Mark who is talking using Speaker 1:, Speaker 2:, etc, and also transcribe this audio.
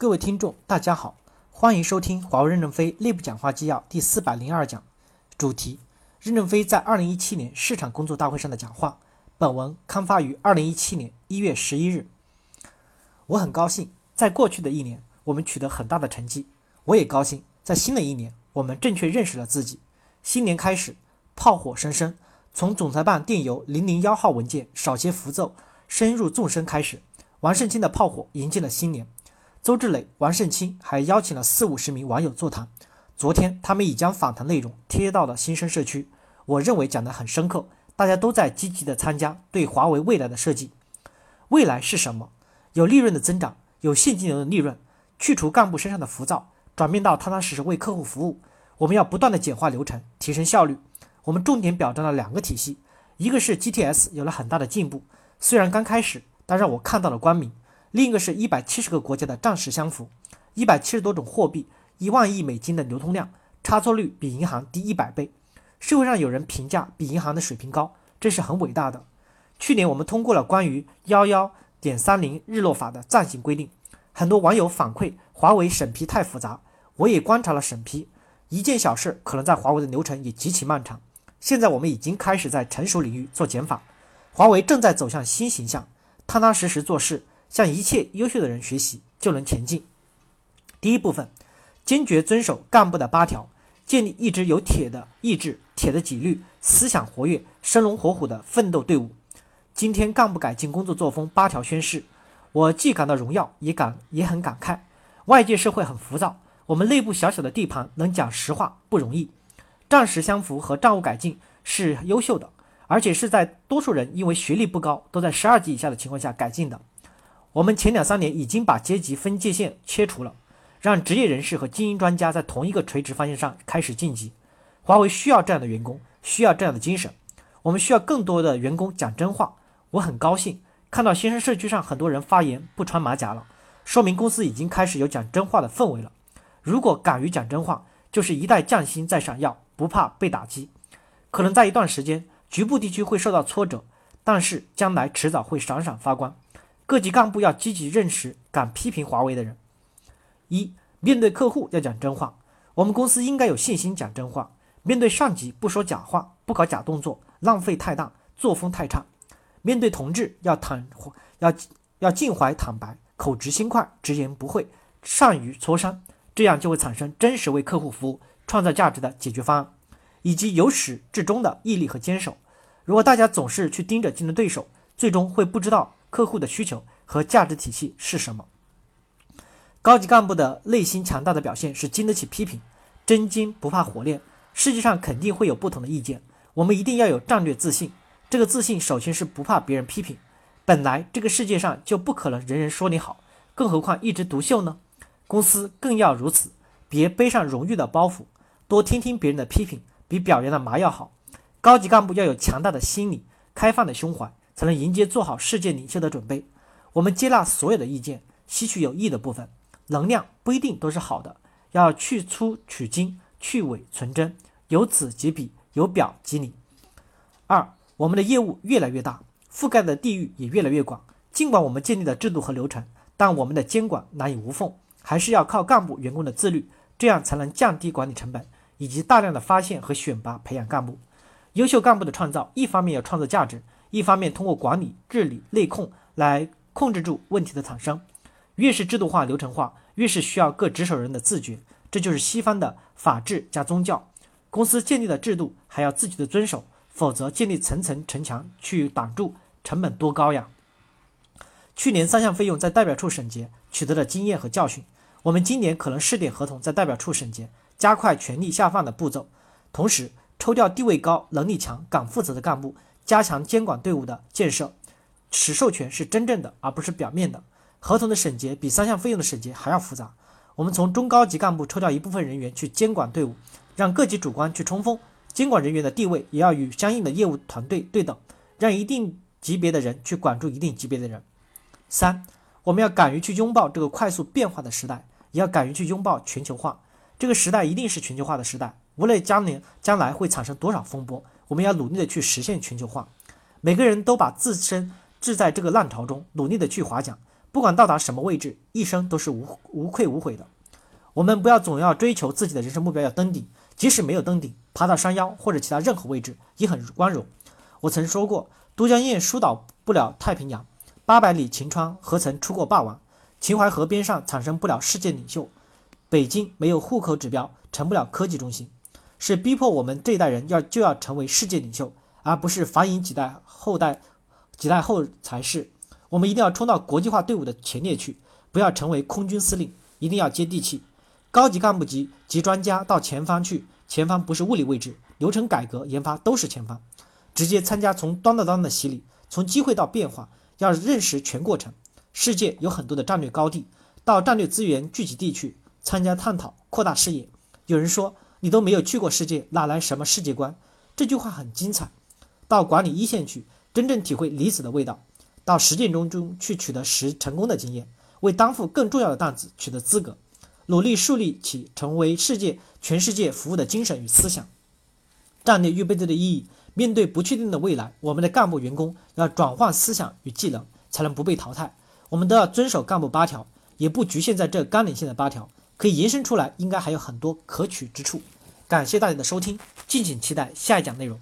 Speaker 1: 各位听众，大家好，欢迎收听华为任正非内部讲话纪要第四百零二讲，主题：任正非在二零一七年市场工作大会上的讲话。本文刊发于二零一七年一月十一日。我很高兴，在过去的一年，我们取得很大的成绩。我也高兴，在新的一年，我们正确认识了自己。新年开始，炮火声声，从总裁办电邮零零幺号文件少些浮奏，深入纵深开始。王胜清的炮火迎接了新年。周志磊、王胜清还邀请了四五十名网友座谈。昨天，他们已将访谈内容贴到了新生社区。我认为讲得很深刻。大家都在积极的参加对华为未来的设计。未来是什么？有利润的增长，有现金流的利润，去除干部身上的浮躁，转变到踏踏实实为客户服务。我们要不断的简化流程，提升效率。我们重点表彰了两个体系，一个是 GTS 有了很大的进步，虽然刚开始，但让我看到了光明。另一个是一百七十个国家的账实相符，一百七十多种货币，一万亿美金的流通量，差错率比银行低一百倍。社会上有人评价比银行的水平高，这是很伟大的。去年我们通过了关于幺幺点三零日落法的暂行规定，很多网友反馈华为审批太复杂，我也观察了审批，一件小事可能在华为的流程也极其漫长。现在我们已经开始在成熟领域做减法，华为正在走向新形象，踏踏实实做事，向一切优秀的人学习，就能前进。第一部分，坚决遵守干部的八条。建立一支有铁的意志、铁的纪律、思想活跃、生龙活虎的奋斗队伍。今天干部改进工作作风八条宣誓，我既感到荣耀，也感也很感慨。外界社会很浮躁，我们内部小小的地盘能讲实话不容易。战时相符和账务改进是优秀的，而且是在多数人因为学历不高都在十二级以下的情况下改进的。我们前两三年已经把阶级分界线切除了。让职业人士和精英专家在同一个垂直方向上开始晋级。华为需要这样的员工，需要这样的精神。我们需要更多的员工讲真话。我很高兴看到新生社区上很多人发言不穿马甲了，说明公司已经开始有讲真话的氛围了。如果敢于讲真话，就是一代匠心在闪耀，不怕被打击。可能在一段时间，局部地区会受到挫折，但是将来迟早会闪闪发光。各级干部要积极认识敢批评华为的人。一面对客户要讲真话，我们公司应该有信心讲真话。面对上级不说假话，不搞假动作，浪费太大，作风太差。面对同志要坦要要尽怀坦白，口直心快，直言不讳，善于磋商，这样就会产生真实为客户服务、创造价值的解决方案，以及由始至终的毅力和坚守。如果大家总是去盯着竞争对手，最终会不知道客户的需求和价值体系是什么。高级干部的内心强大的表现是经得起批评，真金不怕火炼。世界上肯定会有不同的意见，我们一定要有战略自信。这个自信首先是不怕别人批评。本来这个世界上就不可能人人说你好，更何况一枝独秀呢？公司更要如此，别背上荣誉的包袱，多听听别人的批评，比表扬的麻药好。高级干部要有强大的心理，开放的胸怀，才能迎接做好世界领袖的准备。我们接纳所有的意见，吸取有益的部分。能量不一定都是好的，要去粗取精，去伪存真，由此及彼，由表及里。二，我们的业务越来越大，覆盖的地域也越来越广。尽管我们建立了制度和流程，但我们的监管难以无缝，还是要靠干部员工的自律，这样才能降低管理成本，以及大量的发现和选拔培养干部。优秀干部的创造，一方面要创造价值，一方面通过管理、治理、内控来控制住问题的产生。越是制度化、流程化，越是需要各值守人的自觉。这就是西方的法治加宗教。公司建立的制度还要自己的遵守，否则建立层层城墙去挡住，成本多高呀！去年三项费用在代表处审结，取得了经验和教训。我们今年可能试点合同在代表处审结，加快权力下放的步骤，同时抽调地位高、能力强、敢负责的干部，加强监管队伍的建设，使授权是真正的，而不是表面的。合同的审结比三项费用的审结还要复杂。我们从中高级干部抽调一部分人员去监管队伍，让各级主管去冲锋。监管人员的地位也要与相应的业务团队对等，让一定级别的人去管住一定级别的人。三，我们要敢于去拥抱这个快速变化的时代，也要敢于去拥抱全球化。这个时代一定是全球化的时代，无论将年将来会产生多少风波，我们要努力的去实现全球化。每个人都把自身置在这个浪潮中，努力的去划桨。不管到达什么位置，一生都是无无愧无悔的。我们不要总要追求自己的人生目标要登顶，即使没有登顶，爬到山腰或者其他任何位置也很光荣。我曾说过，都江堰疏导不了太平洋，八百里秦川何曾出过霸王？秦淮河边上产生不了世界领袖，北京没有户口指标，成不了科技中心。是逼迫我们这一代人要就要成为世界领袖，而不是繁衍几代后代，几代后才是。我们一定要冲到国际化队伍的前列去，不要成为空军司令，一定要接地气。高级干部级及专家到前方去，前方不是物理位置，流程改革研发都是前方，直接参加从端到端的洗礼，从机会到变化，要认识全过程。世界有很多的战略高地，到战略资源聚集地去参加探讨，扩大视野。有人说你都没有去过世界，哪来什么世界观？这句话很精彩。到管理一线去，真正体会离子的味道。到实践中中去取得实成功的经验，为担负更重要的担子取得资格，努力树立起成为世界全世界服务的精神与思想。战略预备队的意义，面对不确定的未来，我们的干部员工要转换思想与技能，才能不被淘汰。我们都要遵守干部八条，也不局限在这纲领性的八条，可以延伸出来，应该还有很多可取之处。感谢大家的收听，敬请期待下一讲内容。